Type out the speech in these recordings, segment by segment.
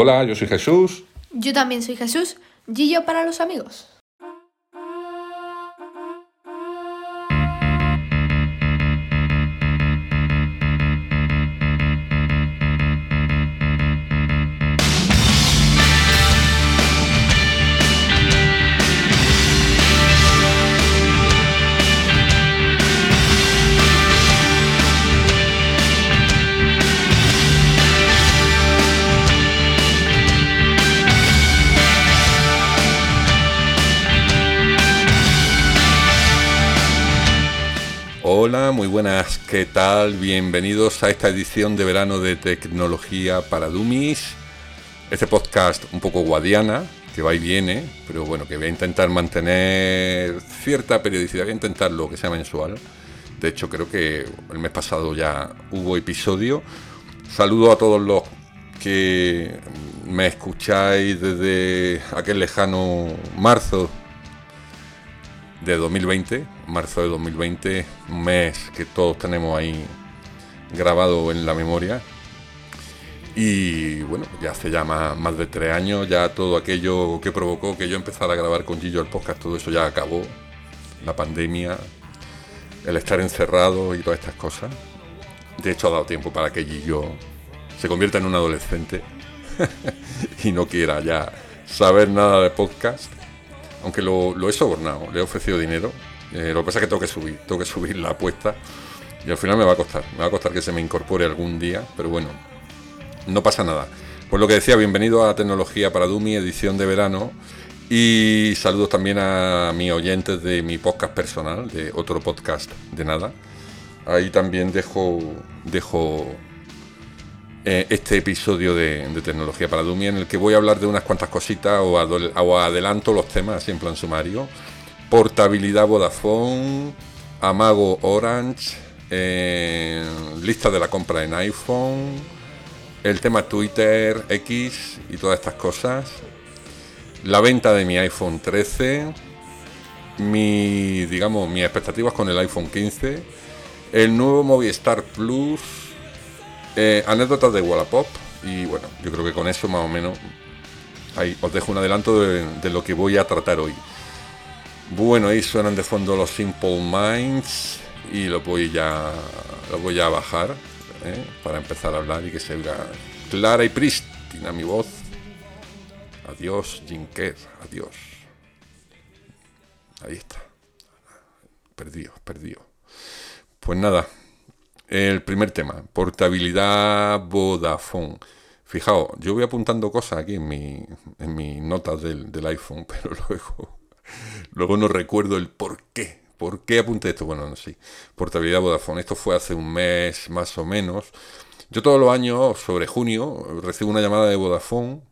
Hola, yo soy Jesús. Yo también soy Jesús, Gillo para los amigos. Buenas, ¿qué tal? Bienvenidos a esta edición de verano de Tecnología para Dummies. Este podcast un poco guadiana, que va y viene, pero bueno, que voy a intentar mantener cierta periodicidad, voy a intentarlo que sea mensual. De hecho, creo que el mes pasado ya hubo episodio. Saludo a todos los que me escucháis desde aquel lejano marzo de 2020, marzo de 2020, un mes que todos tenemos ahí grabado en la memoria. Y bueno, ya hace ya más, de tres años, ya todo aquello que provocó que yo empezara a grabar con Gillo el podcast, todo eso ya acabó. La pandemia, el estar encerrado y todas estas cosas. De hecho, ha dado tiempo para que Gillo se convierta en un adolescente y no quiera ya saber nada de podcast aunque lo, he sobornado, le he ofrecido dinero. Eh, lo que pasa es que tengo que subir, tengo que subir la apuesta y al final me va a costar, me va a costar que se me incorpore algún día, pero bueno, no pasa nada. Pues lo que decía, bienvenido a Tecnología para Dumi, edición de verano. Y saludos también a mis oyentes de mi podcast personal, de otro podcast de nada. Ahí también dejo, dejo eh, este episodio de, Tecnología para Dummy en el que voy a hablar de unas cuantas cositas o, adelanto los temas así en plan sumario. Portabilidad Vodafone, Amago Orange, eh, lista de la compra en iPhone, el tema Twitter, X y todas estas cosas, la venta de mi iPhone 13, mi, digamos, mis expectativas con el iPhone 15, el nuevo Movistar Plus, eh, anécdotas de Wallapop. Y bueno, yo creo que con eso más o menos ahí os dejo un adelanto de, lo que voy a tratar hoy. Bueno, ahí suenan de fondo los Simple Minds y lo voy ya, lo voy a bajar ¿eh? para empezar a hablar y que se oiga clara y prístina mi voz. Adiós, Jinker, adiós. Ahí está. Perdido, perdido. Pues nada, el primer tema, portabilidad Vodafone. Fijaos, yo voy apuntando cosas aquí en, mi, en mis notas del, iPhone, pero luego, luego no recuerdo el por qué. ¿Por qué apunté esto? Bueno, no sé. Portabilidad Vodafone. Esto fue hace un mes más o menos. Yo todos los años, sobre junio, recibo una llamada de Vodafone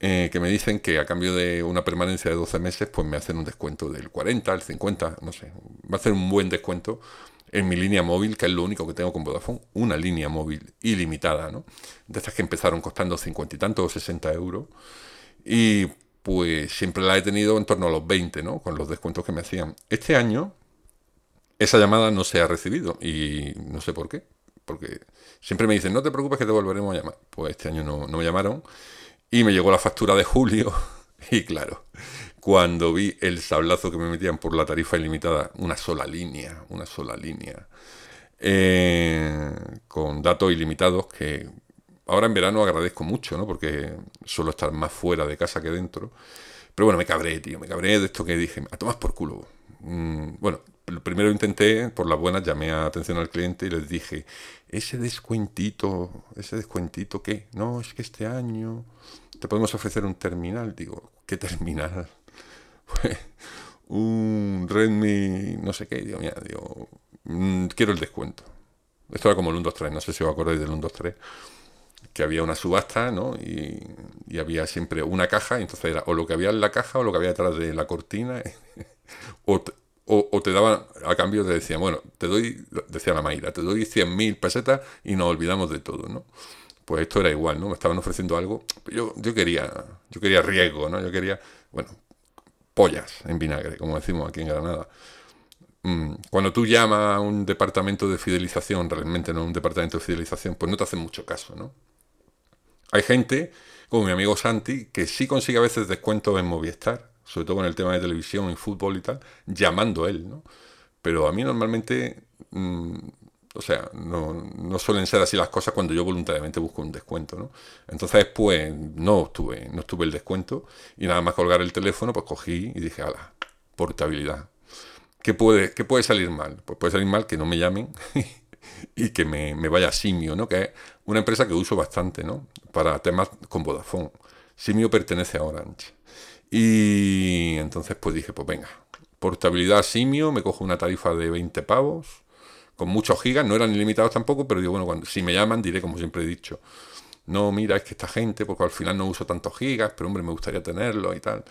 eh, que me dicen que a cambio de una permanencia de 12 meses, pues me hacen un descuento del 40, el 50, no sé. Va a hacer un buen descuento en mi línea móvil, que es lo único que tengo con Vodafone, una línea móvil ilimitada, ¿no? De estas que empezaron costando 50 y tanto o 60 euros. Y pues siempre la he tenido en torno a los 20, ¿no? Con los descuentos que me hacían. Este año esa llamada no se ha recibido y no sé por qué. Porque siempre me dicen, no te preocupes que te volveremos a llamar. Pues este año no, no me llamaron y me llegó la factura de julio y claro, cuando vi el sablazo que me metían por la tarifa ilimitada, una sola línea, una sola línea, eh, con datos ilimitados que ahora en verano agradezco mucho, ¿no? Porque suelo estar más fuera de casa que dentro. Pero bueno, me cabré, tío, me cabré de esto que dije, a tomar por culo. Mm, bueno, primero intenté, por las buenas, llamé a atención al cliente y les dije, ese descuentito, ese descuentito, ¿qué? No, es que este año te podemos ofrecer un terminal. Digo, ¿qué terminal? un Redmi, no sé qué, digo, mira, digo, mm, quiero el descuento. Esto era como el 123, no sé si os acordáis del 123, que había una subasta, ¿no? Y, había siempre una caja, y entonces era o lo que había en la caja o lo que había detrás de la cortina, o, o, te daban, a cambio te decían, bueno, te doy, decía la Mayra, te doy 100.000 pesetas y nos olvidamos de todo, ¿no? Pues esto era igual, ¿no? Me estaban ofreciendo algo, yo, yo quería, yo quería riesgo, ¿no? Yo quería, bueno, pollas en vinagre, como decimos aquí en Granada. Mm, cuando tú llamas a un departamento de fidelización, realmente no un departamento de fidelización, pues no te hacen mucho caso, ¿no? Hay gente como mi amigo Santi, que sí consigue a veces descuentos en Movistar, sobre todo con el tema de televisión y fútbol y tal, llamando él, ¿no? Pero a mí normalmente, mm, o sea, no, no, suelen ser así las cosas cuando yo voluntariamente busco un descuento, ¿no? Entonces, pues, no obtuve, no obtuve el descuento y nada más colgar el teléfono, pues cogí y dije, ala, portabilidad. ¿Qué puede, ¿Qué puede salir mal? Pues puede salir mal que no me llamen y que me, me, vaya Simio, ¿no? Que es una empresa que uso bastante, ¿no? Para temas con Vodafone. Simio pertenece a Orange. Y entonces pues dije, pues venga, portabilidad Simio, me cojo una tarifa de 20 pavos, con muchos gigas, no eran ilimitados tampoco, pero digo, bueno, cuando, si me llaman diré como siempre he dicho, no, mira, es que esta gente, porque al final no uso tantos gigas, pero hombre, me gustaría tenerlo y tal.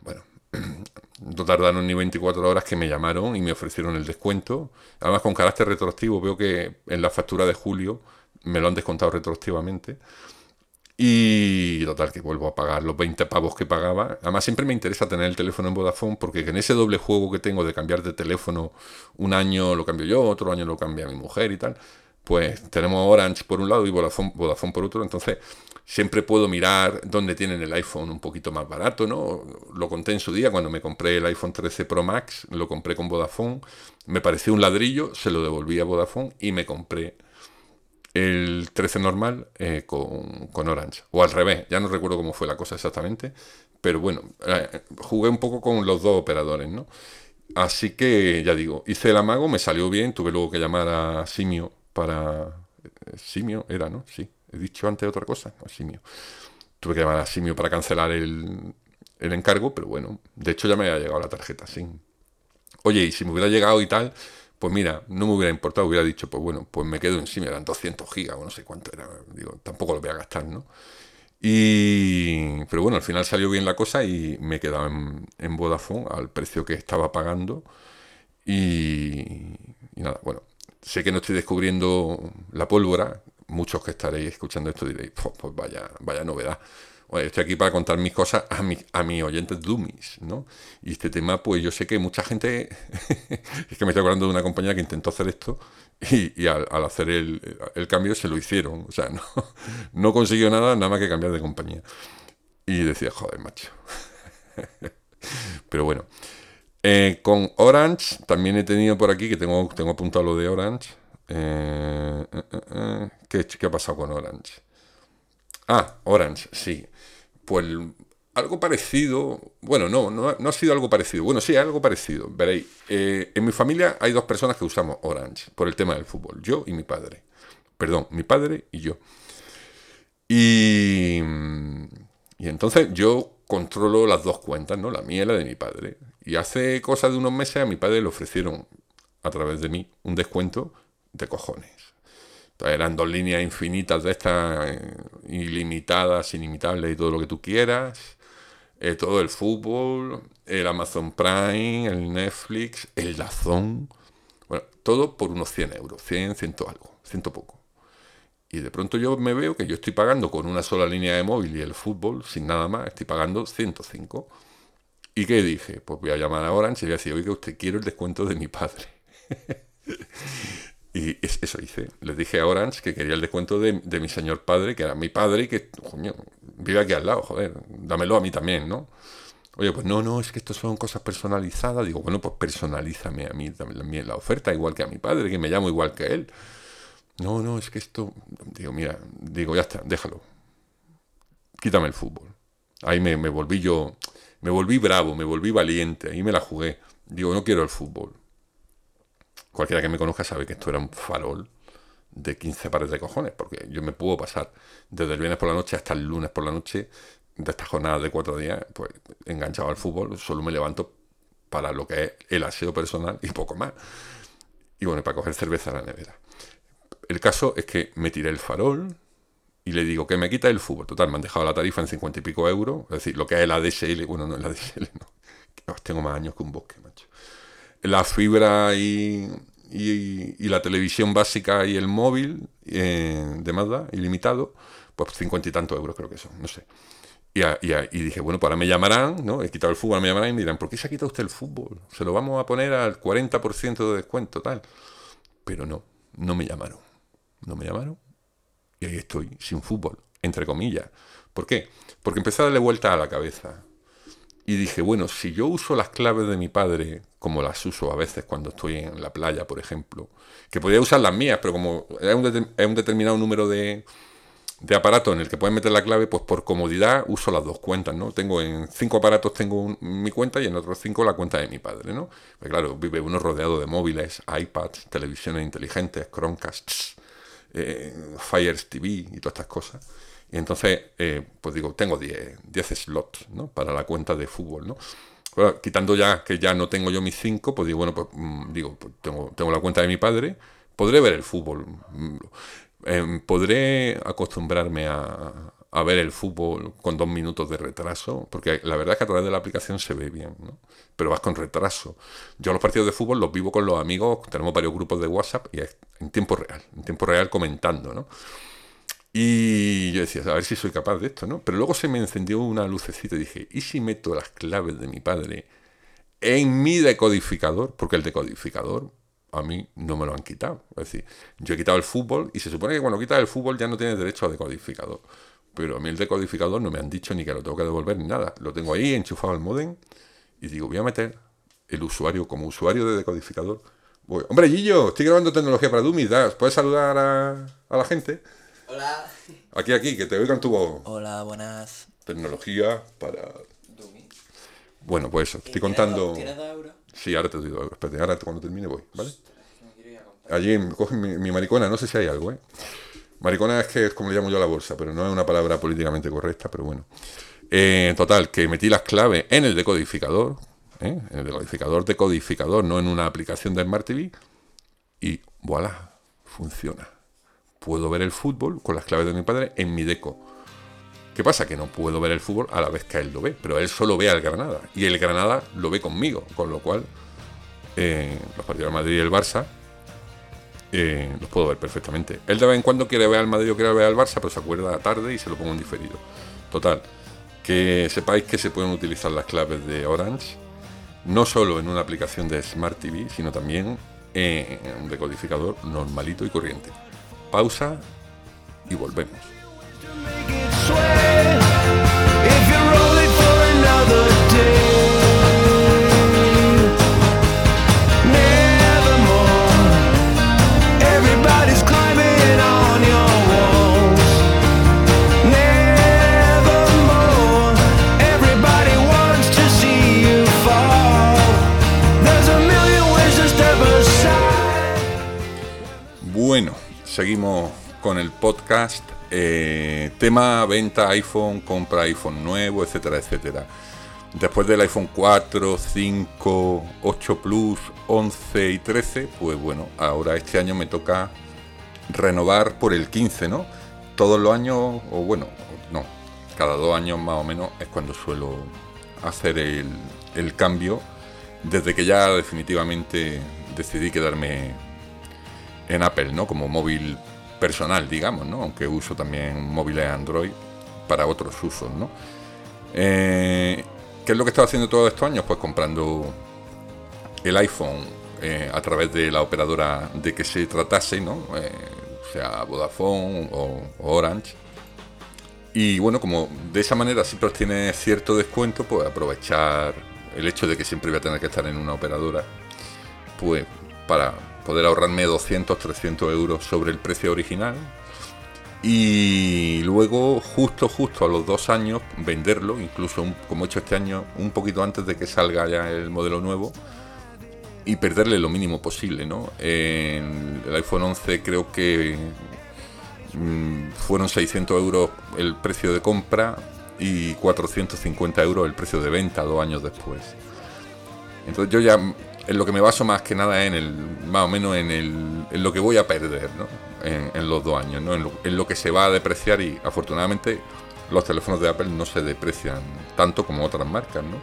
Bueno, no tardaron ni 24 horas que me llamaron y me ofrecieron el descuento. Además, con carácter retroactivo, veo que en la factura de julio me lo han descontado retroactivamente. Y total, que vuelvo a pagar los 20 pavos que pagaba. Además, siempre me interesa tener el teléfono en Vodafone porque en ese doble juego que tengo de cambiar de teléfono, un año lo cambio yo, otro año lo cambia mi mujer y tal, pues tenemos Orange por un lado y Vodafone, Vodafone por otro. Entonces, siempre puedo mirar dónde tienen el iPhone un poquito más barato, ¿no? Lo conté en su día cuando me compré el iPhone 13 Pro Max, lo compré con Vodafone, me pareció un ladrillo, se lo devolví a Vodafone y me compré el 13 normal eh, con, con, Orange. O al revés, ya no recuerdo cómo fue la cosa exactamente, pero bueno, eh, jugué un poco con los dos operadores, ¿no? Así que ya digo, hice el amago, me salió bien, tuve luego que llamar a Simio para... Eh, Simio era, ¿no? Sí, he dicho antes otra cosa, no, Simio. Tuve que llamar a Simio para cancelar el, el encargo, pero bueno, de hecho ya me había llegado la tarjeta, sí. Oye, y si me hubiera llegado y tal, pues mira, no me hubiera importado, hubiera dicho, pues bueno, pues me quedo en sí, me eran 200 gigas o no sé cuánto era, digo, tampoco lo voy a gastar, ¿no? Y, pero bueno, al final salió bien la cosa y me he quedado en, en Vodafone al precio que estaba pagando. Y, nada, bueno, sé que no estoy descubriendo la pólvora. Muchos que estaréis escuchando esto diréis, pues, pues vaya, vaya novedad estoy aquí para contar mis cosas a, mi, a mis oyentes dummies, ¿no? Y este tema, pues yo sé que mucha gente, es que me estoy acordando de una compañía que intentó hacer esto y, al, hacer el, el, cambio se lo hicieron, o sea, no, no consiguió nada, nada más que cambiar de compañía. Y decía, joder, macho. Pero bueno, eh, con Orange también he tenido por aquí, que tengo, tengo apuntado lo de Orange. Eh, eh, ¿qué, ¿Qué ha pasado con Orange? Ah, Orange, sí pues algo parecido, bueno, no, no, ha sido algo parecido, bueno, sí, algo parecido, veréis, eh, en mi familia hay dos personas que usamos Orange por el tema del fútbol, yo y mi padre, perdón, mi padre y yo. Y, y entonces yo controlo las dos cuentas, ¿no? La mía y la de mi padre. Y hace cosa de unos meses a mi padre le ofrecieron a través de mí un descuento de cojones eran dos líneas infinitas de estas, eh, ilimitadas, inimitables y todo lo que tú quieras. Eh, todo el fútbol, el Amazon Prime, el Netflix, el Dazón. Bueno, todo por unos 100 euros, 100, ciento algo, ciento poco. Y de pronto yo me veo que yo estoy pagando con una sola línea de móvil y el fútbol, sin nada más, estoy pagando 105. ¿Y qué dije? Pues voy a llamar a Orange y voy a decir, oiga, usted quiero el descuento de mi padre. Y eso hice. Les dije a Orange que quería el descuento de, mi señor padre, que era mi padre y que, coño, vive aquí al lado, joder, dámelo a mí también, ¿no? Oye, pues no, no, es que esto son cosas personalizadas. Digo, bueno, pues personalízame a mí también la oferta, igual que a mi padre, que me llamo igual que él. No, no, es que esto. Digo, mira, digo, ya está, déjalo. Quítame el fútbol. Ahí me, me volví yo, me volví bravo, me volví valiente, ahí me la jugué. Digo, no quiero el fútbol cualquiera que me conozca sabe que esto era un farol de 15 pares de cojones, porque yo me puedo pasar desde el viernes por la noche hasta el lunes por la noche de esta jornada de cuatro días, pues enganchado al fútbol, solo me levanto para lo que es el aseo personal y poco más. Y bueno, para coger cerveza a la nevera. El caso es que me tiré el farol y le digo que me quita el fútbol. Total, me han dejado la tarifa en 50 y pico euros, es decir, lo que es el ADSL, bueno, no el ADSL, no. Tengo más años que un bosque, macho la fibra y, y, la televisión básica y el móvil eh, de Mazda, ilimitado, pues cincuenta y tantos euros creo que son, no sé. Y, y, dije, bueno, pues ahora me llamarán, ¿no? He quitado el fútbol, me llamarán y me dirán, ¿por qué se ha quitado usted el fútbol? Se lo vamos a poner al 40% de descuento, tal. Pero no, no me llamaron. No me llamaron. Y ahí estoy, sin fútbol. entre comillas. ¿Por qué? Porque empecé a darle vuelta a la cabeza. Y dije, bueno, si yo uso las claves de mi padre, como las uso a veces cuando estoy en la playa, por ejemplo, que podría usar las mías, pero como es un, determinado número de, de aparatos en el que pueden meter la clave, pues por comodidad uso las dos cuentas, ¿no? Tengo en cinco aparatos tengo mi cuenta y en otros cinco la cuenta de mi padre, ¿no? Pues claro, vive uno rodeado de móviles, iPads, televisiones inteligentes, Chromecasts, eh, Fire TV y todas estas cosas. Y entonces, eh, pues digo, tengo 10, 10 slots ¿no? para la cuenta de fútbol, ¿no? quitando ya que ya no tengo yo mis 5, pues digo, bueno, pues mm, digo, pues tengo, tengo la cuenta de mi padre, podré ver el fútbol. Mm, em, podré acostumbrarme a, a, ver el fútbol con dos minutos de retraso, porque la verdad es que a través de la aplicación se ve bien, ¿no? pero vas con retraso. Yo los partidos de fútbol los vivo con los amigos, tenemos varios grupos de WhatsApp y en tiempo real, en tiempo real comentando, ¿no? Y yo decía, a ver si soy capaz de esto, ¿no? Pero luego se me encendió una lucecita y dije, ¿y si meto las claves de mi padre en mi decodificador? Porque el decodificador a mí no me lo han quitado. Es decir, yo he quitado el fútbol y se supone que cuando quitas el fútbol ya no tienes derecho a decodificador. Pero a mí el decodificador no me han dicho ni que lo tengo que devolver ni nada. Lo tengo ahí enchufado al modem y digo, voy a meter el usuario como usuario de decodificador. Hombre, Gillo, estoy grabando tecnología para Dummies. ¿Puedes saludar a la gente? Hola. Aquí, aquí, que te oigan tu voz. Hola, buenas. Tecnología para... Bueno, pues eso, estoy contando... ¿Tienes dos euros? Sí, ahora te doy dos euros. Espérate, ahora cuando termine voy, ¿vale? Allí coge mi, maricona, no sé si hay algo, ¿eh? Maricona es que es como le llamo yo a la bolsa, pero no es una palabra políticamente correcta, pero bueno. Eh, total, que metí las claves en el decodificador, ¿eh? en el decodificador decodificador, no en una aplicación de Smart TV, y voilà, funciona puedo ver el fútbol con las claves de mi padre en mi deco. ¿Qué pasa? Que no puedo ver el fútbol a la vez que él lo ve, pero él solo ve al Granada y el Granada lo ve conmigo, con lo cual eh, los partidos del Madrid y el Barça eh, los puedo ver perfectamente. Él de vez en cuando quiere ver al Madrid o quiere ver al Barça, pero se acuerda tarde y se lo pongo en diferido. Total, que sepáis que se pueden utilizar las claves de Orange no solo en una aplicación de Smart TV, sino también en un decodificador normalito y corriente pausa y volvemos. Seguimos con el podcast. Eh, tema venta iPhone, compra iPhone nuevo, etcétera, etcétera. Después del iPhone 4, 5, 8 Plus, 11 y 13, pues bueno, ahora este año me toca renovar por el 15, ¿no? Todos los años, o bueno, no, cada dos años más o menos es cuando suelo hacer el, el cambio, desde que ya definitivamente decidí quedarme en Apple, ¿no? Como móvil personal, digamos, ¿no? Aunque uso también móviles Android para otros usos, ¿no? Eh, ¿Qué es lo que he estado haciendo todos estos años? Pues comprando el iPhone eh, a través de la operadora de que se tratase, ¿no? Eh, sea Vodafone o, Orange. Y bueno, como de esa manera siempre tiene cierto descuento, pues aprovechar el hecho de que siempre voy a tener que estar en una operadora, pues para poder ahorrarme 200, 300 euros sobre el precio original y luego justo justo a los dos años venderlo, incluso como he hecho este año, un poquito antes de que salga ya el modelo nuevo y perderle lo mínimo posible, ¿no? En el iPhone 11 creo que mm, fueron 600 euros el precio de compra y 450 euros el precio de venta dos años después. Entonces yo ya en lo que me baso más que nada en el, más o menos en, el, en lo que voy a perder, ¿no? En, los dos años, ¿no? En lo, que se va a depreciar y afortunadamente los teléfonos de Apple no se deprecian tanto como otras marcas, ¿no?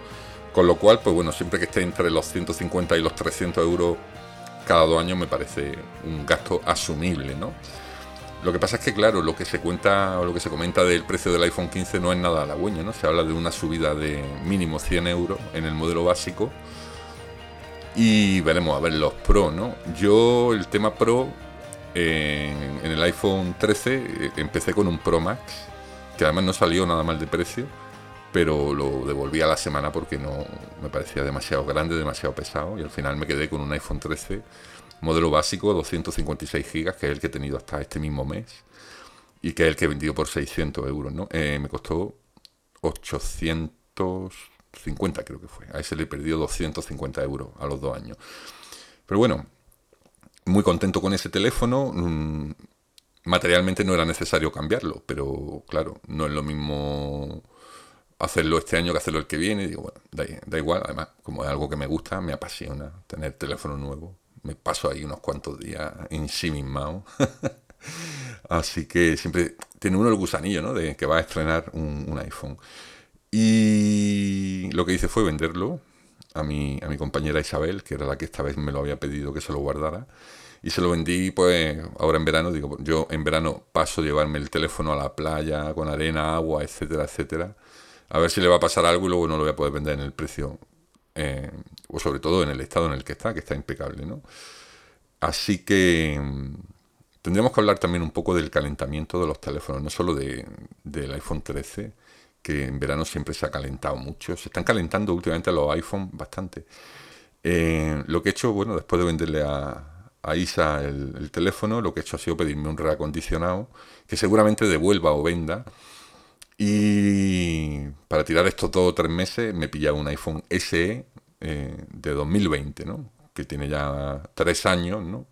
Con lo cual, pues bueno, siempre que esté entre los 150 y los 300 euros cada dos años me parece un gasto asumible, ¿no? Lo que pasa es que, claro, lo que se cuenta o lo que se comenta del precio del iPhone 15 no es nada halagüeño, ¿no? Se habla de una subida de mínimo 100 euros en el modelo básico y veremos a ver los Pro, ¿no? Yo el tema Pro en, el iPhone 13 eh, empecé con un Pro Max que además no salió nada mal de precio, pero lo devolví a la semana porque no me parecía demasiado grande, demasiado pesado y al final me quedé con un iPhone 13 modelo básico, 256 gigas, que es el que he tenido hasta este mismo mes y que es el que he vendido por 600 euros, ¿no? Eh, me costó 850 creo que fue. A ese le he perdido 250 euros a los dos años. Pero bueno, muy contento con ese teléfono. Mm, materialmente no era necesario cambiarlo, pero claro, no es lo mismo hacerlo este año que hacerlo el que viene. Digo, bueno, da, igual, además, como es algo que me gusta, me apasiona tener teléfono nuevo. Me paso ahí unos cuantos días ensimismado. Así que siempre tiene uno el gusanillo, ¿no? De que va a estrenar un, iPhone. Y lo que hice fue venderlo a mi, a mi compañera Isabel, que era la que esta vez me lo había pedido que se lo guardara. Y se lo vendí, pues, ahora en verano. Digo, yo en verano paso a llevarme el teléfono a la playa, con arena, agua, etcétera, etcétera. A ver si le va a pasar algo y luego no lo voy a poder vender en el precio. Eh, o sobre todo en el estado en el que está, que está impecable, ¿no? Así que Tendríamos que hablar también un poco del calentamiento de los teléfonos, no solo de, del iPhone 13, que en verano siempre se ha calentado mucho. Se están calentando últimamente los iPhone bastante. Eh, lo que he hecho, bueno, después de venderle a, Isa el, teléfono, lo que he hecho ha sido pedirme un reacondicionado que seguramente devuelva o venda. Y para tirar estos dos o tres meses me he pillado un iPhone SE eh, de 2020, ¿no? que tiene ya tres años, ¿no?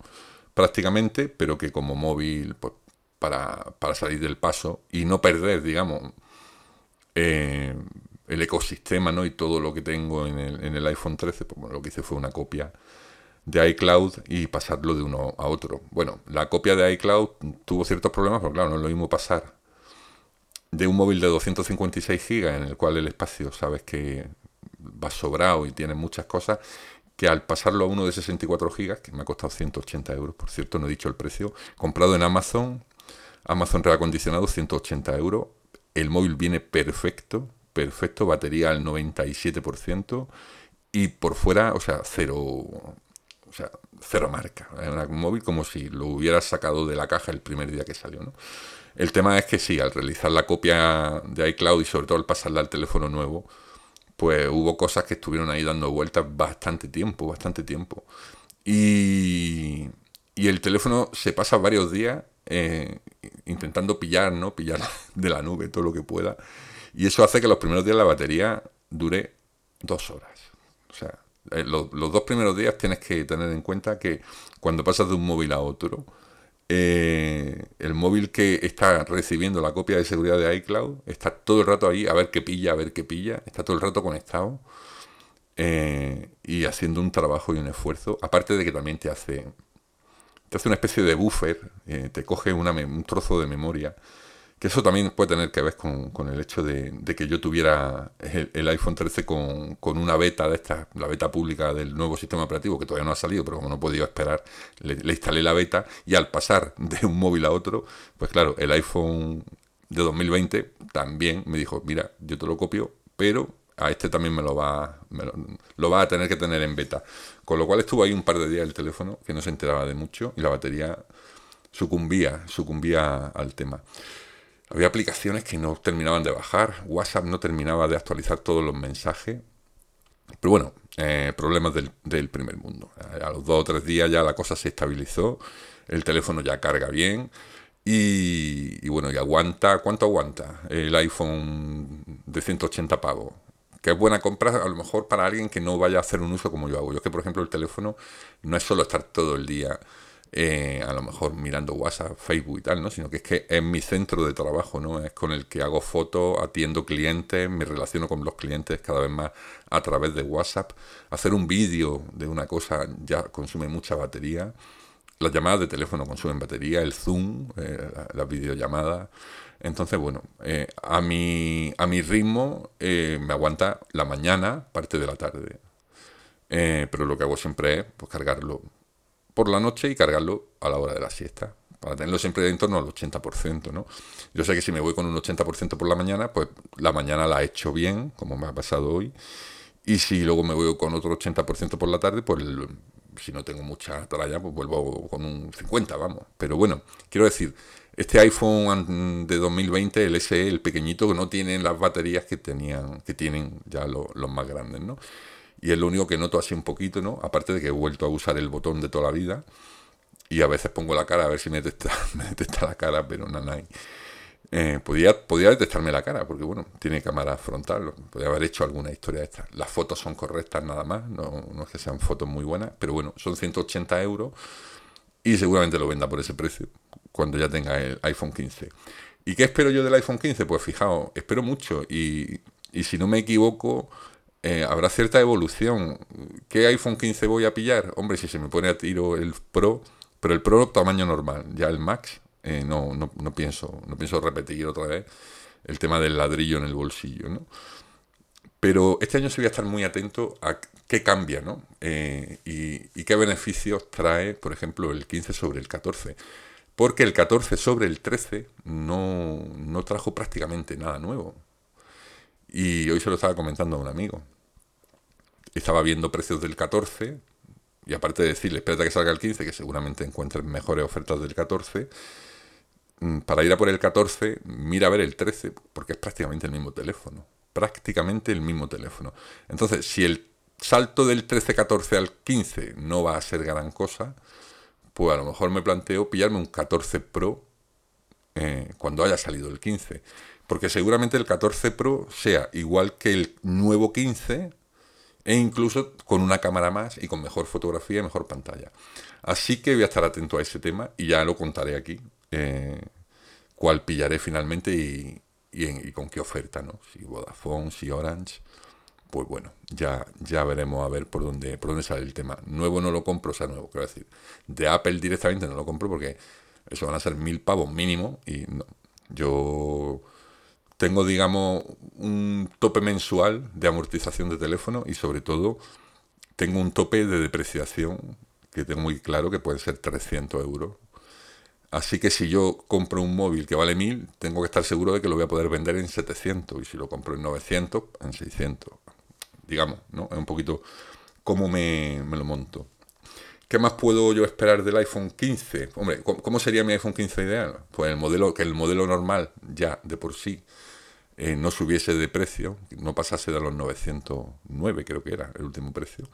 prácticamente, pero que como móvil, pues, para, salir del paso y no perder, digamos, eh, el ecosistema ¿no? y todo lo que tengo en el, en el iPhone 13, pues lo que hice fue una copia de iCloud y pasarlo de uno a otro. Bueno, la copia de iCloud tuvo ciertos problemas, pero claro, no es lo mismo pasar de un móvil de 256 GB en el cual el espacio sabes que va sobrado y tiene muchas cosas que al pasarlo a uno de 64 gigas, que me ha costado 180 euros, por cierto, no he dicho el precio, comprado en Amazon, Amazon reacondicionado 180 euros, el móvil viene perfecto, perfecto, batería al 97% y por fuera, o sea, cero, o sea, cero marca. Un móvil como si lo hubieras sacado de la caja el primer día que salió. El tema es que sí, al realizar la copia de iCloud y sobre todo al pasarla al teléfono nuevo, pues hubo cosas que estuvieron ahí dando vueltas bastante tiempo, bastante tiempo. Y, y el teléfono se pasa varios días eh, intentando pillar, ¿no? Pillar de la nube todo lo que pueda. Y eso hace que los primeros días la batería dure dos horas. O sea, eh, los dos primeros días tienes que tener en cuenta que cuando pasas de un móvil a otro, eh, el móvil que está recibiendo la copia de seguridad de iCloud está todo el rato ahí a ver qué pilla, a ver qué pilla, está todo el rato conectado y haciendo un trabajo y un esfuerzo, aparte de que también te hace, te hace una especie de buffer, eh, te coge un trozo de memoria que eso también puede tener que ver con, el hecho de, que yo tuviera el, iPhone 13 con, una beta de esta, la beta pública del nuevo sistema operativo, que todavía no ha salido, pero como no podido esperar, le, instalé la beta y al pasar de un móvil a otro, pues claro, el iPhone de 2020 también me dijo, mira, yo te lo copio, pero a este también me lo va, lo, va a tener que tener en beta. Con lo cual estuvo ahí un par de días el teléfono, que no se enteraba de mucho, y la batería sucumbía, sucumbía al tema. Había aplicaciones que no terminaban de bajar, WhatsApp no terminaba de actualizar todos los mensajes. Pero bueno, eh, problemas del, primer mundo. A los dos o tres días ya la cosa se estabilizó, el teléfono ya carga bien y, bueno, y aguanta, ¿cuánto aguanta el iPhone de 180 pavos? Que es buena compra a lo mejor para alguien que no vaya a hacer un uso como yo hago. Yo es que, por ejemplo, el teléfono no es solo estar todo el día eh, a lo mejor mirando WhatsApp, Facebook y tal, ¿no? Sino que es que es mi centro de trabajo, ¿no? Es con el que hago fotos, atiendo clientes, me relaciono con los clientes cada vez más a través de WhatsApp. Hacer un vídeo de una cosa ya consume mucha batería. Las llamadas de teléfono consumen batería, el Zoom, eh, las videollamadas. Entonces, bueno, eh, a, mi, a mi ritmo me aguanta la mañana, parte de la tarde. pero lo que hago siempre es pues, cargarlo por la noche y cargarlo a la hora de la siesta, para tenerlo siempre en torno al 80%, ¿no? Yo sé que si me voy con un 80% por la mañana, pues la mañana la he hecho bien, como me ha pasado hoy, y si luego me voy con otro 80% por la tarde, pues si no tengo mucha tralla, pues vuelvo con un 50, vamos. Pero bueno, quiero decir, este iPhone de 2020, el SE, el pequeñito, que no tiene las baterías que tenían, que tienen ya los, más grandes, ¿no? Y es lo único que noto así un poquito, ¿no? Aparte de que he vuelto a usar el botón de toda la vida y a veces pongo la cara a ver si me detecta, me detecta la cara, pero hay. Eh, podía, podía detectarme la cara, porque bueno, tiene cámara frontal, podría haber hecho alguna historia de esta. Las fotos son correctas nada más, no, no es que sean fotos muy buenas, pero bueno, son 180 euros y seguramente lo venda por ese precio cuando ya tenga el iPhone 15. ¿Y qué espero yo del iPhone 15? Pues fijaos, espero mucho y, y si no me equivoco, eh, habrá cierta evolución. ¿Qué iPhone 15 voy a pillar? Hombre, si se me pone a tiro el Pro, pero el Pro tamaño normal, ya el Max, eh, no, no, no, pienso, no pienso repetir otra vez el tema del ladrillo en el bolsillo, ¿no? Pero este año sí voy a estar muy atento a qué cambia, ¿no? Eh, y, qué beneficios trae, por ejemplo, el 15 sobre el 14. Porque el 14 sobre el 13 no, no trajo prácticamente nada nuevo. Y hoy se lo estaba comentando a un amigo. Estaba viendo precios del 14 y aparte de decirle, espérate que salga el 15, que seguramente encuentres mejores ofertas del 14, mm, para ir a por el 14, mira a ver el 13, porque es prácticamente el mismo teléfono. Prácticamente el mismo teléfono. Entonces, si el salto del 13-14 al 15 no va a ser gran cosa, pues a lo mejor me planteo pillarme un 14 Pro eh, cuando haya salido el 15. Porque seguramente el 14 Pro sea igual que el nuevo 15 e incluso con una cámara más y con mejor fotografía y mejor pantalla. Así que voy a estar atento a ese tema y ya lo contaré aquí, eh, cuál pillaré finalmente y, con qué oferta, ¿no? Si Vodafone, si Orange, pues bueno, ya, ya veremos a ver por dónde, por dónde sale el tema. Nuevo no lo compro, o sea, nuevo, quiero decir. De Apple directamente no lo compro porque eso van a ser mil pavos mínimo y no. Yo tengo, digamos, un tope mensual de amortización de teléfono y sobre todo tengo un tope de depreciación que tengo muy claro que puede ser 300 euros. Así que si yo compro un móvil que vale 1000, tengo que estar seguro de que lo voy a poder vender en 700 y si lo compro en 900, en 600. Digamos, ¿no? Es un poquito cómo me, me lo monto. ¿Qué más puedo yo esperar del iPhone 15? Hombre, ¿cómo sería mi iPhone 15 ideal? Pues el modelo, que el modelo normal ya de por sí eh, no subiese de precio, no pasase de los 909, creo que era el último precio,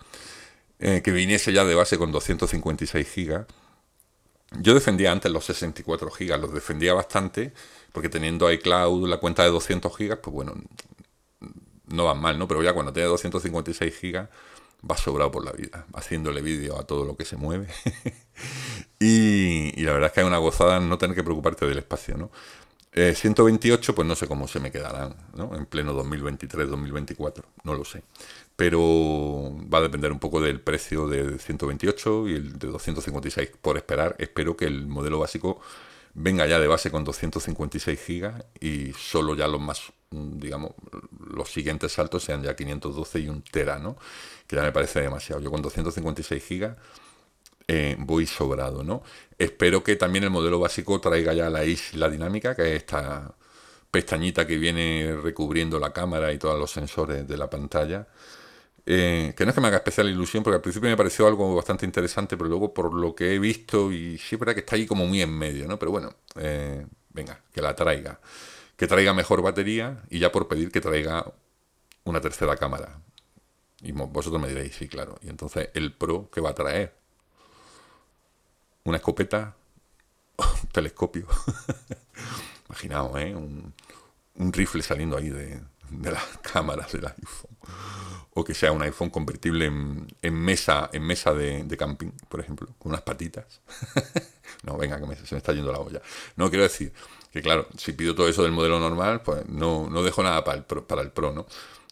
eh, que viniese ya de base con 256 gigas. Yo defendía antes los 64 gigas, los defendía bastante, porque teniendo iCloud la cuenta de 200 gigas, pues bueno, no van mal, ¿no? Pero ya cuando tiene 256 gigas, va sobrado por la vida, haciéndole vídeo a todo lo que se mueve. y, la verdad es que hay una gozada no tener que preocuparte del espacio, ¿no? 128, eh, pues no sé cómo se me quedarán, ¿no? En pleno 2023-2024, no lo sé. Pero va a depender un poco del precio de 128 y el de 256 por esperar. Espero que el modelo básico venga ya de base con 256 gigas y solo ya los más, digamos, los siguientes saltos sean ya 512 y un tera, ¿no? Que ya me parece demasiado. Yo con 256 gigas eh, voy sobrado, ¿no? Espero que también el modelo básico traiga ya la isla dinámica, que es esta pestañita que viene recubriendo la cámara y todos los sensores de la pantalla. Eh, que no es que me haga especial ilusión, porque al principio me pareció algo bastante interesante, pero luego por lo que he visto, y sí es verdad que está ahí como muy en medio, ¿no? Pero bueno, eh, venga, que la traiga. Que traiga mejor batería y ya por pedir que traiga una tercera cámara. Y vosotros me diréis, sí, claro. Y entonces el Pro, ¿qué va a traer? una escopeta, un telescopio. Imaginaos, ¿eh? Un, rifle saliendo ahí de, las cámaras del iPhone. O que sea un iPhone convertible en, mesa, en mesa de, camping, por ejemplo, con unas patitas. no, venga, que se me está yendo la olla. No, quiero decir que, claro, si pido todo eso del modelo normal, pues no, no dejo nada para el, Pro, para el Pro, ¿no?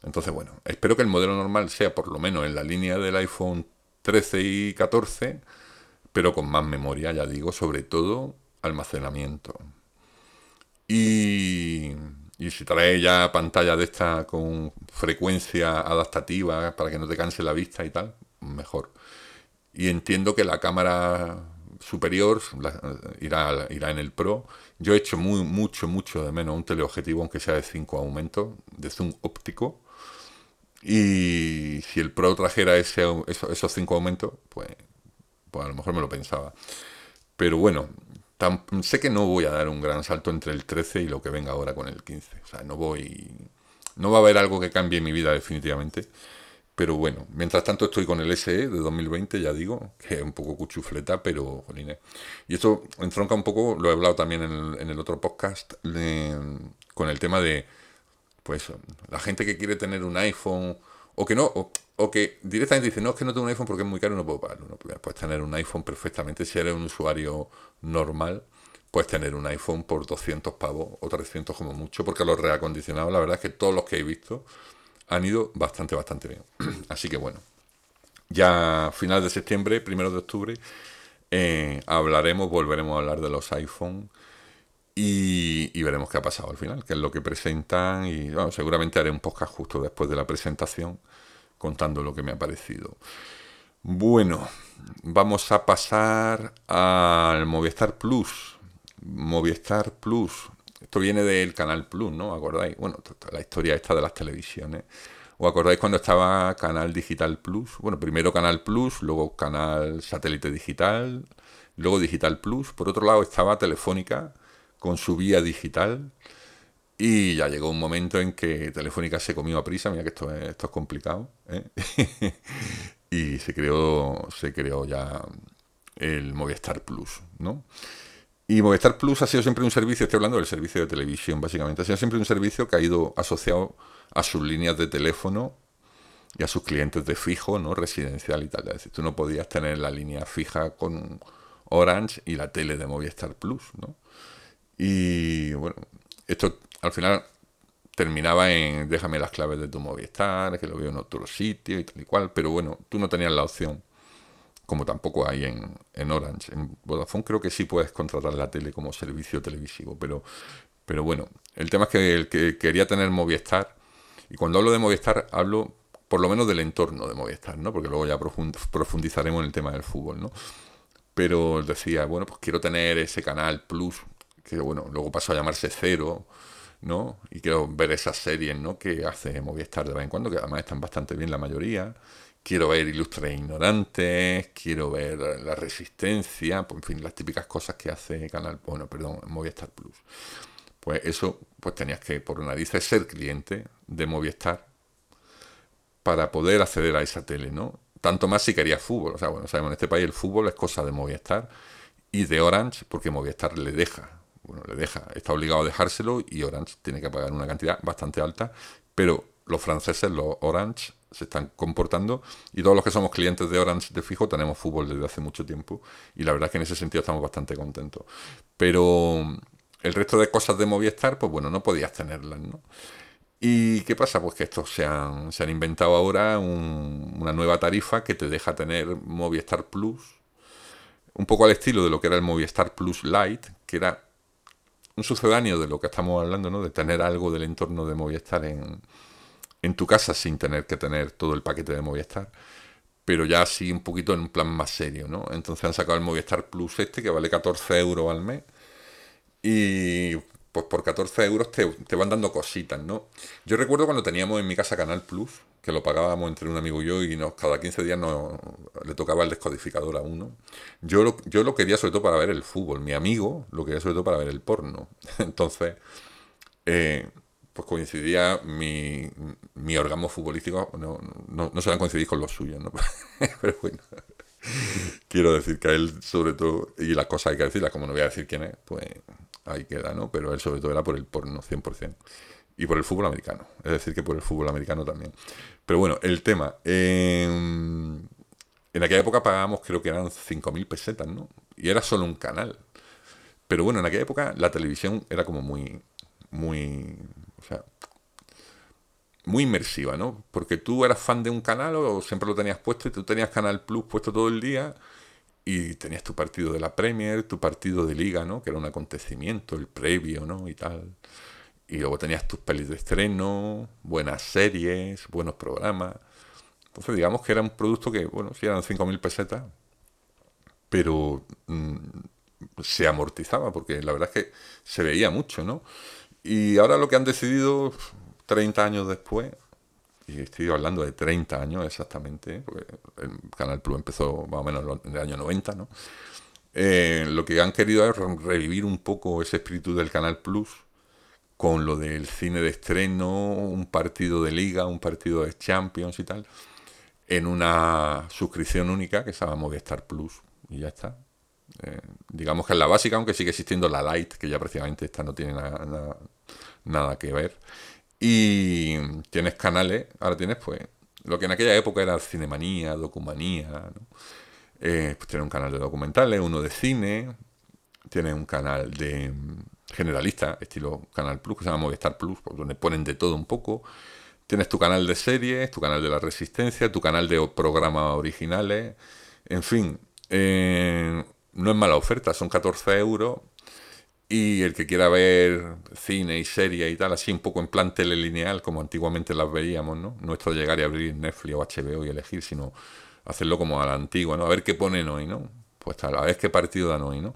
Entonces, bueno, espero que el modelo normal sea por lo menos en la línea del iPhone 13 y 14 pero con más memoria, ya digo, sobre todo almacenamiento. Y, y si trae ya pantalla de esta con frecuencia adaptativa para que no te canse la vista y tal, mejor. Y entiendo que la cámara superior irá, irá en el Pro. Yo he hecho muy, mucho, mucho de menos un teleobjetivo, aunque sea de 5 aumentos, de zoom óptico. Y si el Pro trajera ese, esos 5 aumentos, pues pues a lo mejor me lo pensaba. Pero bueno, sé que no voy a dar un gran salto entre el 13 y lo que venga ahora con el 15. O sea, no voy... No va a haber algo que cambie mi vida definitivamente. Pero bueno, mientras tanto estoy con el SE de 2020, ya digo, que es un poco cuchufleta, pero jolines. Y esto entronca un poco, lo he hablado también en el, otro podcast, con el tema de, pues, la gente que quiere tener un iPhone, o que no, o, que directamente dice, no, es que no tengo un iPhone porque es muy caro y no puedo pagarlo. No, puedes tener un iPhone perfectamente, si eres un usuario normal, puedes tener un iPhone por 200 pavos o 300 como mucho, porque los reacondicionados, la verdad es que todos los que he visto han ido bastante, bastante bien. Así que bueno, ya final de septiembre, primero de octubre, eh, hablaremos, volveremos a hablar de los iPhone y, veremos qué ha pasado al final, qué es lo que presentan y bueno, seguramente haré un podcast justo después de la presentación contando lo que me ha parecido. Bueno, vamos a pasar al Movistar Plus. Movistar Plus, esto viene del Canal Plus, ¿no? ¿Acordáis? Bueno, la historia esta de las televisiones. ¿Os acordáis cuando estaba Canal Digital Plus? Bueno, primero Canal Plus, luego Canal Satélite Digital, luego Digital Plus. Por otro lado estaba Telefónica con su vía digital. Y ya llegó un momento en que Telefónica se comió a prisa, mira que esto es, esto es complicado, ¿eh? y se creó, se creó ya el Movistar Plus, ¿no? Y Movistar Plus ha sido siempre un servicio, estoy hablando del servicio de televisión, básicamente, ha sido siempre un servicio que ha ido asociado a sus líneas de teléfono y a sus clientes de fijo, ¿no? Residencial y tal. Es decir, tú no podías tener la línea fija con Orange y la tele de Movistar Plus, ¿no? Y bueno, esto al final terminaba en déjame las claves de tu Movistar, que lo veo en otro sitio y tal y cual, pero bueno, tú no tenías la opción como tampoco hay en, en, Orange. En Vodafone creo que sí puedes contratar la tele como servicio televisivo, pero, pero bueno, el tema es que el que quería tener Movistar, y cuando hablo de Movistar hablo por lo menos del entorno de Movistar, ¿no? Porque luego ya profundizaremos en el tema del fútbol, ¿no? Pero decía, bueno, pues quiero tener ese canal Plus, que bueno, luego pasó a llamarse Cero, ¿no? Y quiero ver esas series, ¿no? Que hace Movistar de vez en cuando, que además están bastante bien la mayoría quiero ver Ilustres Ignorantes, quiero ver La Resistencia, pues, en fin, las típicas cosas que hace Canal, bueno, perdón, Movistar Plus. Pues eso, pues tenías que, por narices, ser cliente de Movistar para poder acceder a esa tele, ¿no? Tanto más si querías fútbol, o sea, bueno, sabemos, en este país el fútbol es cosa de Movistar y de Orange, porque Movistar le deja, bueno, le deja, está obligado a dejárselo y Orange tiene que pagar una cantidad bastante alta, pero los franceses, los Orange, se están comportando y todos los que somos clientes de Orange de fijo tenemos fútbol desde hace mucho tiempo y la verdad es que en ese sentido estamos bastante contentos. Pero el resto de cosas de Movistar, pues bueno, no podías tenerlas, ¿no? ¿Y qué pasa? Pues que estos se han, se han inventado ahora una nueva tarifa que te deja tener Movistar Plus, un poco al estilo de lo que era el Movistar Plus Lite, que era un sucedáneo de lo que estamos hablando, ¿no? De tener algo del entorno de Movistar en, en tu casa sin tener que tener todo el paquete de Movistar, pero ya así un poquito en un plan más serio, ¿no? Entonces han sacado el Movistar Plus este que vale 14 euros al mes y pues por 14 euros te, van dando cositas, ¿no? Yo recuerdo cuando teníamos en mi casa Canal Plus, que lo pagábamos entre un amigo y yo y nos, cada 15 días nos, le tocaba el descodificador a uno. Yo lo, yo lo quería sobre todo para ver el fútbol, mi amigo lo quería sobre todo para ver el porno. Entonces, eh, pues coincidía mi, mi orgasmo futbolístico, no, no, no se van a coincidir con los suyos, ¿no? Pero bueno, quiero decir que a él sobre todo, y las cosas hay que decirlas, como no voy a decir quién es, pues ahí queda, ¿no? Pero él sobre todo era por el porno, 100%. Y por el fútbol americano, es decir, que por el fútbol americano también. Pero bueno, el tema. en aquella época pagábamos, creo que eran 5.000 pesetas, ¿no? Y era solo un canal. Pero bueno, en aquella época la televisión era como muy, muy o sea, muy inmersiva, ¿no? Porque tú eras fan de un canal o siempre lo tenías puesto y tú tenías Canal Plus puesto todo el día y tenías tu partido de la Premier, tu partido de Liga, ¿no? Que era un acontecimiento, el previo, ¿no? Y tal. Y luego tenías tus pelis de estreno, buenas series, buenos programas. Entonces, digamos que era un producto que, bueno, sí eran 5.000 pesetas, pero mm, se amortizaba, porque la verdad es que se veía mucho, ¿no? Y ahora lo que han decidido, 30 años después, estoy hablando de 30 años exactamente, porque el Canal Plus empezó más o menos en el año 90, ¿no? Eh, lo que han querido es revivir un poco ese espíritu del Canal Plus con lo del cine de estreno, un partido de liga, un partido de Champions y tal, en una suscripción única que se llama Movistar Plus y ya está. Eh, digamos que es la básica, aunque sigue existiendo la Light, que ya prácticamente esta no tiene nada, nada que ver. Y tienes canales, ahora tienes pues lo que en aquella época era Cinemanía, Documanía, ¿no? eh, pues tienes un canal de documentales, uno de cine, tienes un canal de mm, generalista, estilo Canal Plus, que se llama Movistar Plus, donde ponen de todo un poco. Tienes tu canal de series, tu canal de la resistencia, tu canal de programas originales, en fin, eh, no es mala oferta, son 14 euros y el que quiera ver cine y serie y tal, así un poco en plan telelineal, como antiguamente las veíamos, ¿no? No esto llegar y abrir Netflix o HBO y elegir, sino hacerlo como a la antigua, ¿no? A ver qué ponen hoy, ¿no? Pues a ver qué partido dan hoy, ¿no?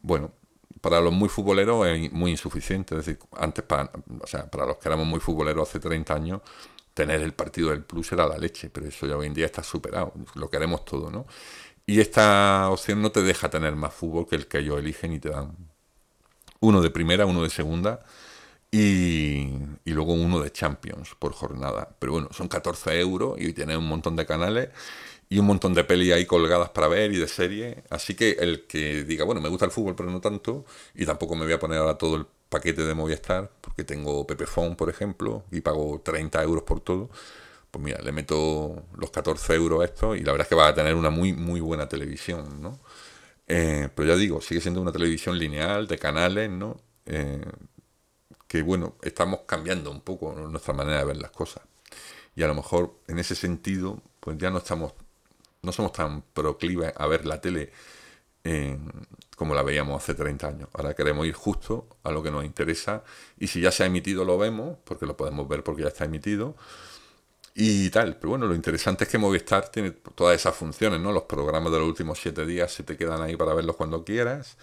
Bueno, para los muy futboleros es muy insuficiente. Es decir, antes, para, o sea, para los que éramos muy futboleros hace 30 años, tener el partido del Plus era la leche, pero eso ya hoy en día está superado. Lo queremos todo, ¿no? Y esta opción no te deja tener más fútbol que el que ellos eligen y te dan uno de primera, uno de segunda y, luego uno de Champions por jornada. Pero bueno, son 14 euros y tiene un montón de canales y un montón de pelis ahí colgadas para ver y de serie. Así que el que diga, bueno, me gusta el fútbol pero no tanto y tampoco me voy a poner ahora todo el paquete de Movistar porque tengo Pepephone, por ejemplo, y pago 30 euros por todo. Pues mira, le meto los 14 euros a esto y la verdad es que va a tener una muy, muy buena televisión, ¿no? Eh, pero ya digo, sigue siendo una televisión lineal, de canales, ¿no? Eh, que bueno, estamos cambiando un poco nuestra manera de ver las cosas. Y a lo mejor en ese sentido, pues ya no estamos, no somos tan proclives a ver la tele como la veíamos hace 30 años. Ahora queremos ir justo a lo que nos interesa y si ya se ha emitido lo vemos, porque lo podemos ver porque ya está emitido y tal. Pero bueno, lo interesante es que Movistar tiene todas esas funciones, ¿no? Los programas de los últimos siete días se te quedan ahí para verlos cuando quieras.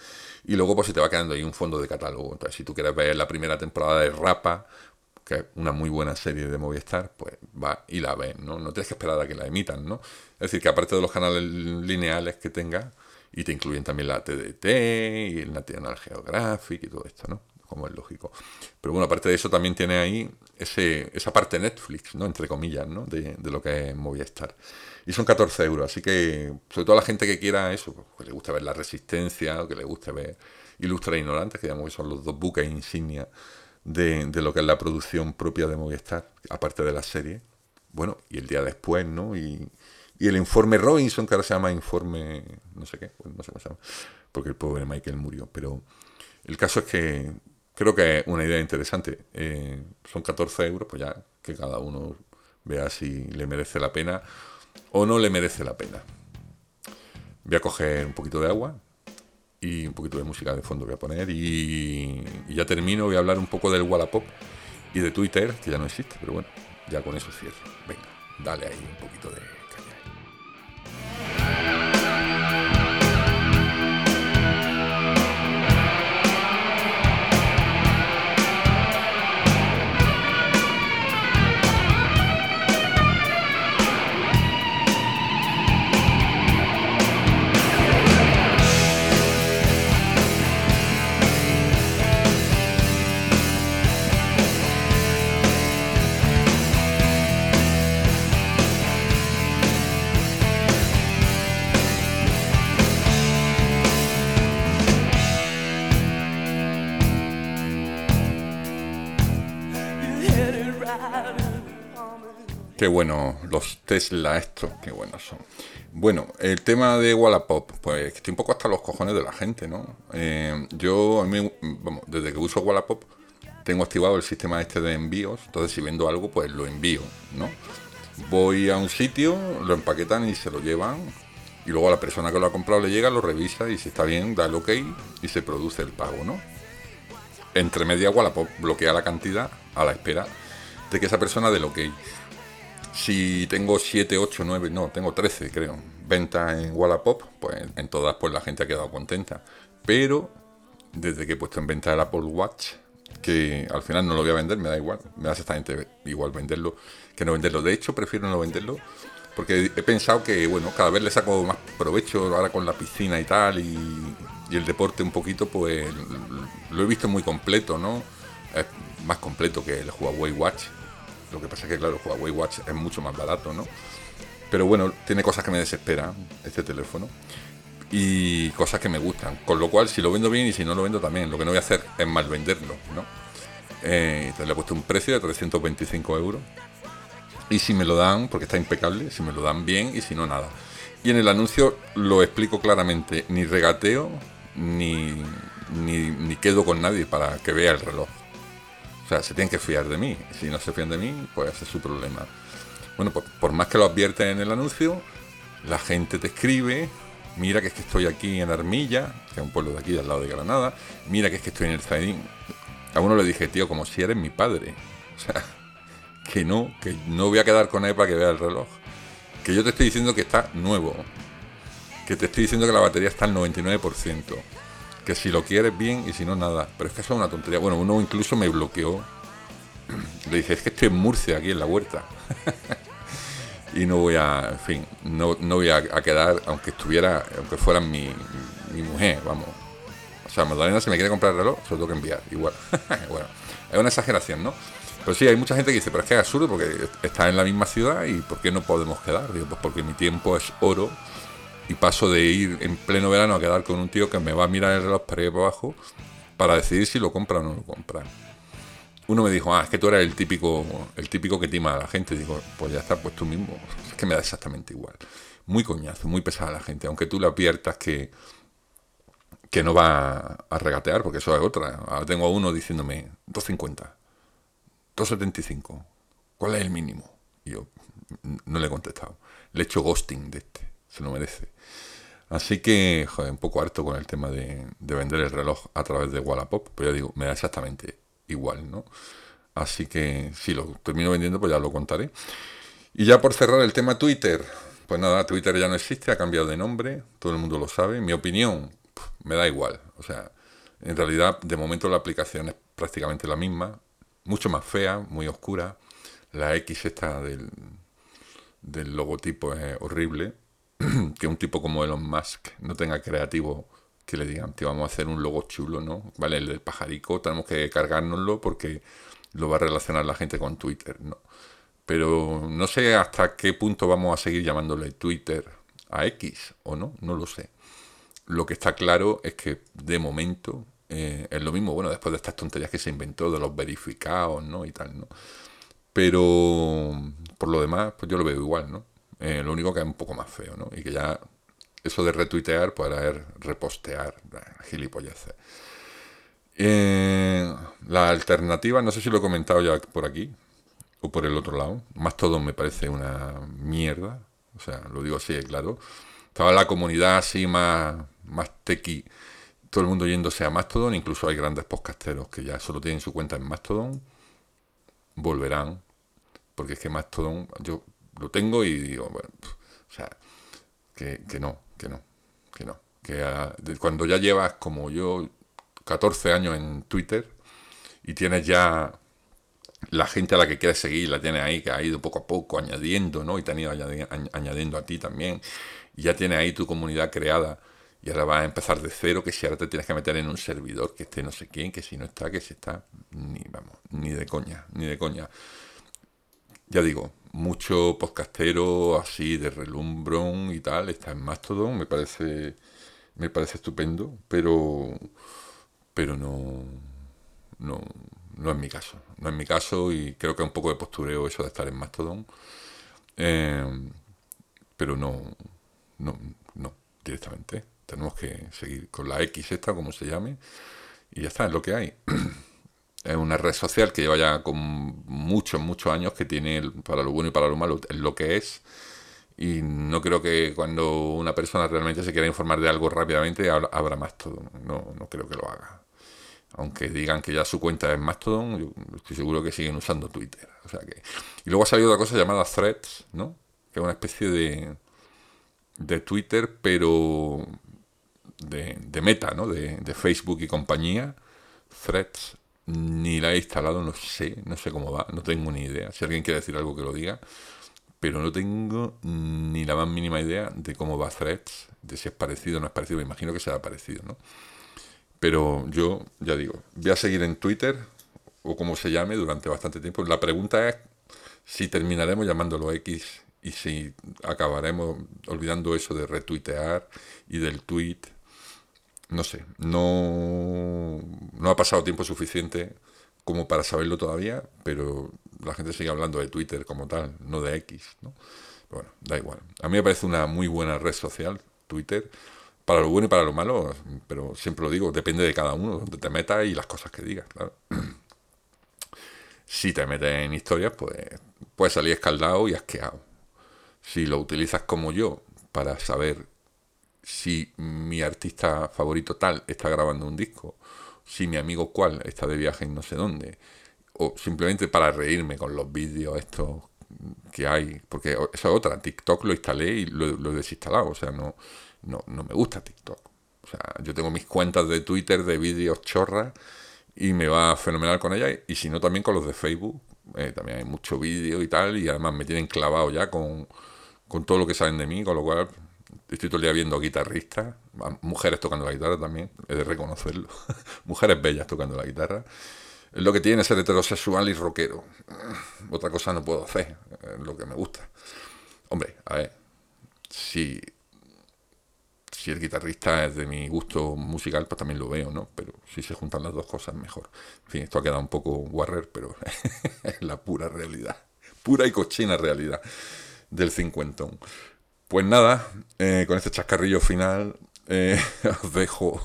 Y luego pues se te va quedando ahí un fondo de catálogo. Entonces, si tú quieres ver la primera temporada de Rapa, que es una muy buena serie de Movistar, pues va y la ves, ¿no? No tienes que esperar a que la emitan, ¿no? Es decir, que aparte de los canales lineales que tenga, y te incluyen también la TDT y el National Geographic y todo esto, ¿no? como es lógico. Pero bueno, aparte de eso también tiene ahí ese, esa parte Netflix, ¿no? Entre comillas, ¿no? De, lo que es Movistar. Y son 14 euros, así que sobre todo la gente que quiera eso, pues, que le gusta ver la resistencia, o que le guste ver Ilustra e Ignorantes, que digamos que son los dos buques insignia de, de, lo que es la producción propia de Movistar, aparte de la serie. Bueno, y el día después, ¿no? Y, y el informe Robinson, que ahora se llama informe, no sé qué, pues no sé cómo se llama, porque el pobre Michael murió, pero el caso es que creo que es una idea interesante. Eh, son 14 euros, pues ya que cada uno vea si le merece la pena o no le merece la pena. Voy a coger un poquito de agua y un poquito de música de fondo voy a poner y, y ya termino, voy a hablar un poco del Wallapop y de Twitter, que ya no existe, pero bueno, ya con eso cierro. Venga, dale ahí un poquito de... Qué bueno, los Tesla estos, qué buenos son. Bueno, el tema de Wallapop, pues estoy un poco hasta los cojones de la gente, ¿no? Eh, yo, desde que uso Wallapop, tengo activado el sistema este de envíos, entonces si vendo algo, pues lo envío, ¿no? Voy a un sitio, lo empaquetan y se lo llevan, y luego a la persona que lo ha comprado le llega, lo revisa y si está bien, da el ok y se produce el pago, ¿no? Entre media Wallapop bloquea la cantidad a la espera de que esa persona dé el ok. Si tengo 7, 8, 9, no, tengo 13 creo, ventas en Wallapop, pues en todas pues la gente ha quedado contenta. Pero desde que he puesto en venta el Apple Watch, que al final no lo voy a vender, me da igual, me da exactamente igual venderlo que no venderlo. De hecho, prefiero no venderlo porque he pensado que, bueno, cada vez le saco más provecho ahora con la piscina y tal y, el deporte un poquito, pues lo he visto muy completo, ¿no? Es más completo que el Huawei Watch. Lo que pasa es que, claro, el Huawei Watch es mucho más barato, ¿no? Pero bueno, tiene cosas que me desesperan este teléfono y cosas que me gustan. Con lo cual, si lo vendo bien y si no lo vendo también, lo que no voy a hacer es mal venderlo, ¿no? Eh, entonces le he puesto un precio de 325 euros. Y si me lo dan, porque está impecable, si me lo dan bien y si no, nada. Y en el anuncio lo explico claramente, ni regateo, ni, ni, quedo con nadie para que vea el reloj. O sea, se tienen que fiar de mí. Si no se fían de mí, pues ese es su problema. Bueno, pues por más que lo advierten en el anuncio, la gente te escribe, mira que es que estoy aquí en Armilla, que es un pueblo de aquí, al lado de Granada, mira que es que estoy en el Zaidín. A uno le dije, tío, como si eres mi padre. O sea, que no, que no voy a quedar con él para que vea el reloj. Que yo te estoy diciendo que está nuevo. Que te estoy diciendo que la batería está al 99%. Que si lo quieres bien y si no, nada. Pero es que eso es una tontería. Bueno, uno incluso me bloqueó. Le dije, es que estoy en Murcia, aquí en la huerta. y no voy a, en fin, no, no voy a, quedar, aunque estuviera, aunque fuera mi, mi mujer, vamos. O sea, Magdalena si me quiere comprar el reloj, se lo tengo que enviar, igual. bueno, es una exageración, ¿no? Pero sí, hay mucha gente que dice, pero es que es absurdo porque está en la misma ciudad y ¿por qué no podemos quedar? Digo, pues porque mi tiempo es oro y paso de ir en pleno verano a quedar con un tío que me va a mirar el reloj para ir para abajo para decidir si lo compra o no lo compra uno me dijo, ah, es que tú eres el típico, el típico que tima a la gente. Digo, pues ya está, pues tú mismo. Es que me da exactamente igual. Muy coñazo, muy pesada la gente. Aunque tú le adviertas que, que no va a regatear, porque eso es otra. Ahora tengo a uno diciéndome, 2.50, 2.75, ¿cuál es el mínimo? Y yo no le he contestado. Le he hecho ghosting de este, se lo merece. Así que, joder, un poco harto con el tema de, de vender el reloj a través de Wallapop. Pero ya digo, me da exactamente igual, ¿no? Así que si lo termino vendiendo, pues ya lo contaré. Y ya por cerrar el tema Twitter, pues nada, Twitter ya no existe, ha cambiado de nombre, todo el mundo lo sabe. Mi opinión, me da igual. O sea, en realidad, de momento la aplicación es prácticamente la misma, mucho más fea, muy oscura. La X esta del, del logotipo es horrible. que un tipo como Elon Musk no tenga creativo que le digan, te vamos a hacer un logo chulo, ¿no? Vale, el del pajarico tenemos que cargárnoslo porque lo va a relacionar la gente con Twitter, ¿no? Pero no sé hasta qué punto vamos a seguir llamándole Twitter a X o no, no lo sé. Lo que está claro es que de momento eh, es lo mismo, bueno, después de estas tonterías que se inventó de los verificados, ¿no? Y tal, ¿no? Pero por lo demás, pues yo lo veo igual, ¿no? Eh, lo único que es un poco más feo, ¿no? Y que ya eso de retuitear, pues es repostear, gilipolleces. Eh, la alternativa, no sé si lo he comentado ya por aquí o por el otro lado, más todo me parece una mierda, o sea, lo digo así, claro. Estaba la comunidad así más, más tequi, todo el mundo yéndose a Mastodon, incluso hay grandes podcasteros que ya solo tienen su cuenta en Mastodon, volverán, porque es que Mastodon yo lo tengo y digo, bueno, o sea, que, que no, que no, que no. Que cuando ya llevas como yo 14 años en Twitter y tienes ya la gente a la que quieres seguir, la tienes ahí, que ha ido poco a poco añadiendo, ¿no? Y te han ido añadiendo a ti también. Y ya tienes ahí tu comunidad creada. Y ahora vas a empezar de cero, que si ahora te tienes que meter en un servidor, que esté no sé quién, que si no está, que si está, ni, vamos, ni de coña, ni de coña. Ya digo, mucho podcastero así de relumbrón y tal, está en Mastodon, me parece, me parece estupendo, pero, pero no, no, no es mi caso, no es mi caso y creo que es un poco de postureo eso de estar en Mastodon, eh, pero no, no, no, directamente, tenemos que seguir con la X esta, como se llame, y ya está, es lo que hay. es una red social que lleva ya con muchos, muchos años, que tiene para lo bueno y para lo malo lo que es. Y no creo que cuando una persona realmente se quiera informar de algo rápidamente abra Mastodon. No, no creo que lo haga. Aunque digan que ya su cuenta es Mastodon, yo estoy seguro que siguen usando Twitter. O sea que... Y luego ha salido otra cosa llamada Threads, ¿no? Que es una especie de, de Twitter, pero de, de meta, ¿no? De, de Facebook y compañía. Threads ni la he instalado, no sé, no sé cómo va, no tengo ni idea. Si alguien quiere decir algo que lo diga, pero no tengo ni la más mínima idea de cómo va Threads, de si es parecido o no es parecido. Me imagino que será parecido, ¿no? Pero yo, ya digo, voy a seguir en Twitter, o como se llame, durante bastante tiempo. La pregunta es si terminaremos llamándolo X y si acabaremos olvidando eso de retuitear y del tweet. No sé, no, no ha pasado tiempo suficiente como para saberlo todavía, pero la gente sigue hablando de Twitter como tal, no de X, ¿no? Bueno, da igual. A mí me parece una muy buena red social, Twitter, para lo bueno y para lo malo, pero siempre lo digo, depende de cada uno, donde te metas y las cosas que digas, claro. Si te metes en historias, pues puedes salir escaldado y asqueado. Si lo utilizas como yo para saber si mi artista favorito tal está grabando un disco, si mi amigo cual está de viaje en no sé dónde, o simplemente para reírme con los vídeos estos que hay, porque esa es otra, TikTok lo instalé y lo, lo he desinstalado, o sea, no, no, no me gusta TikTok. O sea, yo tengo mis cuentas de Twitter de vídeos chorras y me va fenomenal con ella. Y si no, también con los de Facebook. Eh, también hay mucho vídeo y tal. Y además me tienen clavado ya con, con todo lo que saben de mí. Con lo cual estoy todo el día viendo guitarristas. Mujeres tocando la guitarra también. He de reconocerlo. mujeres bellas tocando la guitarra. Es lo que tiene ser heterosexual y rockero. Otra cosa no puedo hacer. Es lo que me gusta. Hombre, a ver. Si si el guitarrista es de mi gusto musical, pues también lo veo, ¿no? Pero si se juntan las dos cosas, mejor. En fin, esto ha quedado un poco warrer, pero es la pura realidad. Pura y cochina realidad del cincuentón. Pues nada, eh, con este chascarrillo final, eh, os dejo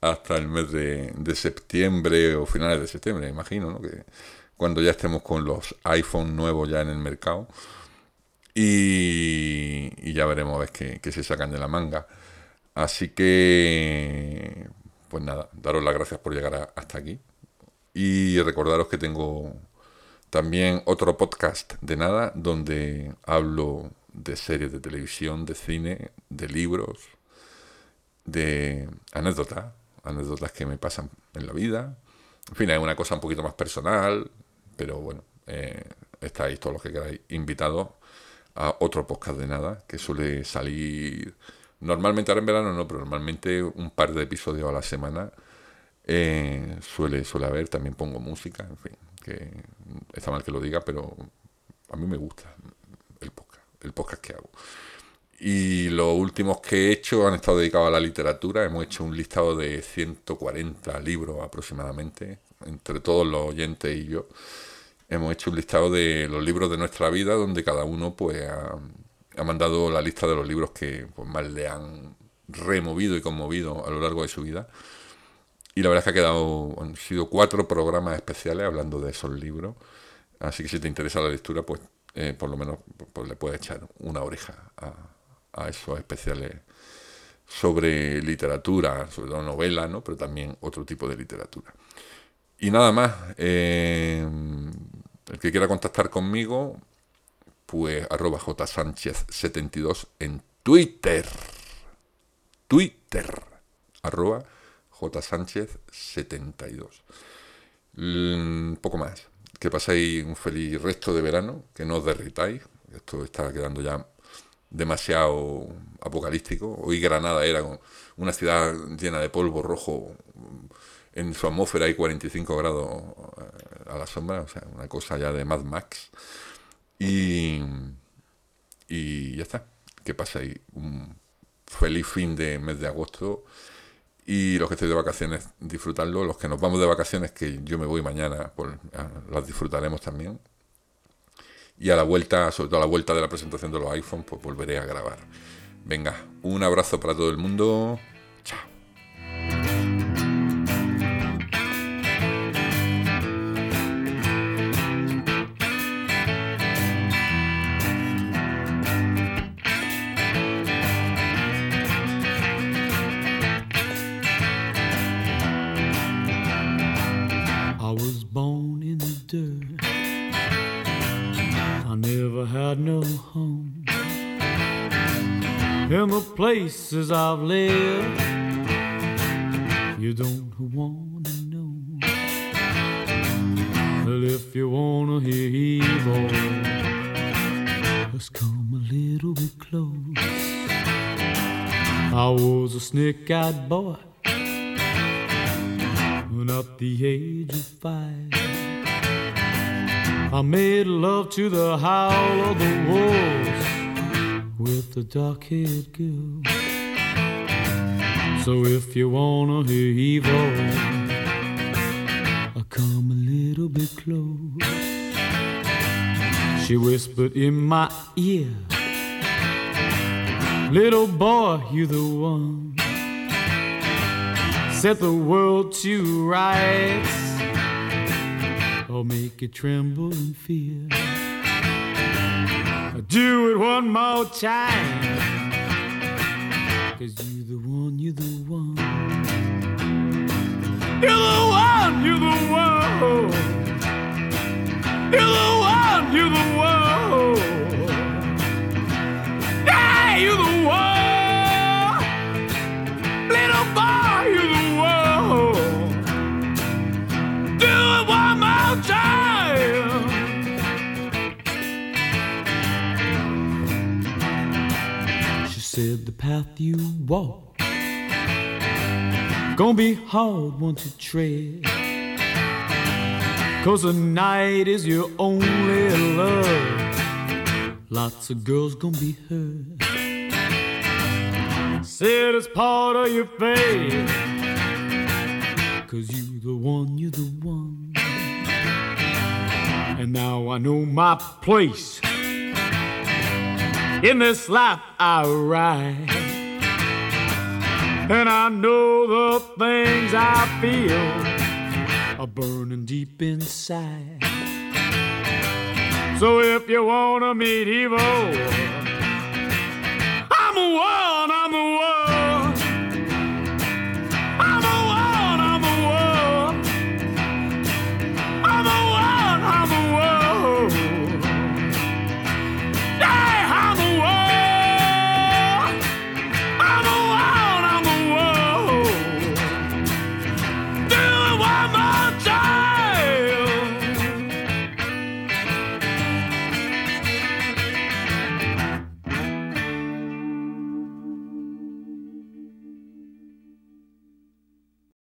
hasta el mes de, septiembre o finales de septiembre, imagino, ¿no? Que cuando ya estemos con los iPhone nuevos ya en el mercado. Y, ya veremos a ver qué se sacan de la manga. Así que, pues nada, daros las gracias por llegar hasta aquí. Y recordaros que tengo también otro podcast de nada donde hablo de series de televisión, de cine, de libros, de anécdotas, anécdotas que me pasan en la vida. En fin, es una cosa un poquito más personal, pero bueno, eh, estáis todos los que queráis invitados a otro podcast de nada que suele salir Normalmente ahora en verano no, pero normalmente un par de episodios a la semana eh, suele, suele haber. También pongo música, en fin, que está mal que lo diga, pero a mí me gusta el podcast, que hago. Y los últimos que he hecho han estado dedicados a la literatura. Hemos hecho un listado de 140 libros aproximadamente, entre todos los oyentes y yo. Hemos hecho un listado de los libros de nuestra vida, donde cada uno pues ha, ha mandado la lista de los libros que pues, más le han removido y conmovido a lo largo de su vida. Y la verdad es que ha quedado, han sido cuatro programas especiales hablando de esos libros. Así que si te interesa la lectura, pues eh, por lo menos pues, le puedes echar una oreja a, esos especiales sobre literatura, sobre todo novela, ¿no? pero también otro tipo de literatura. Y nada más, eh, el que quiera contactar conmigo, pues arroba jsánchez72 en Twitter. Twitter. Arroba jsánchez72. Un poco más. Que paséis un feliz resto de verano, que no os derritáis. Esto está quedando ya demasiado apocalíptico. Hoy Granada era una ciudad llena de polvo rojo. En su atmósfera hay 45 grados eh, a la sombra, o sea, una cosa ya de Mad Max. Y, y ya está. Que paséis un feliz fin de mes de agosto. Y los que estoy de vacaciones, disfrutarlo. Los que nos vamos de vacaciones, que yo me voy mañana, pues las disfrutaremos también. Y a la vuelta, sobre todo a la vuelta de la presentación de los iPhones, pues volveré a grabar. Venga, un abrazo para todo el mundo. Chao. In the dirt. I never had no home. In the places I've lived. You don't want to know Well, if you wanna hear evil, just come a little bit close. I was a snake-eyed boy, at the age of five. I made love to the howl of the wolves with the dark-haired girl. So if you wanna hear evil, I come a little bit close. She whispered in my ear, Little boy, you the one. Set the world to rights, or make it tremble in fear. Do it one more time, cause you the one, you the one. You're the one, you're the one. You're the one, you're the one. Yeah, you're the one. Said the path you walk gonna be hard once you tread. Cause the night is your only love. Lots of girls gonna be hurt. Said it's part of your fate. Cause you the one, you're the one. And now I know my place. In this life I ride. And I know the things I feel are burning deep inside. So if you wanna meet evil, I'm a one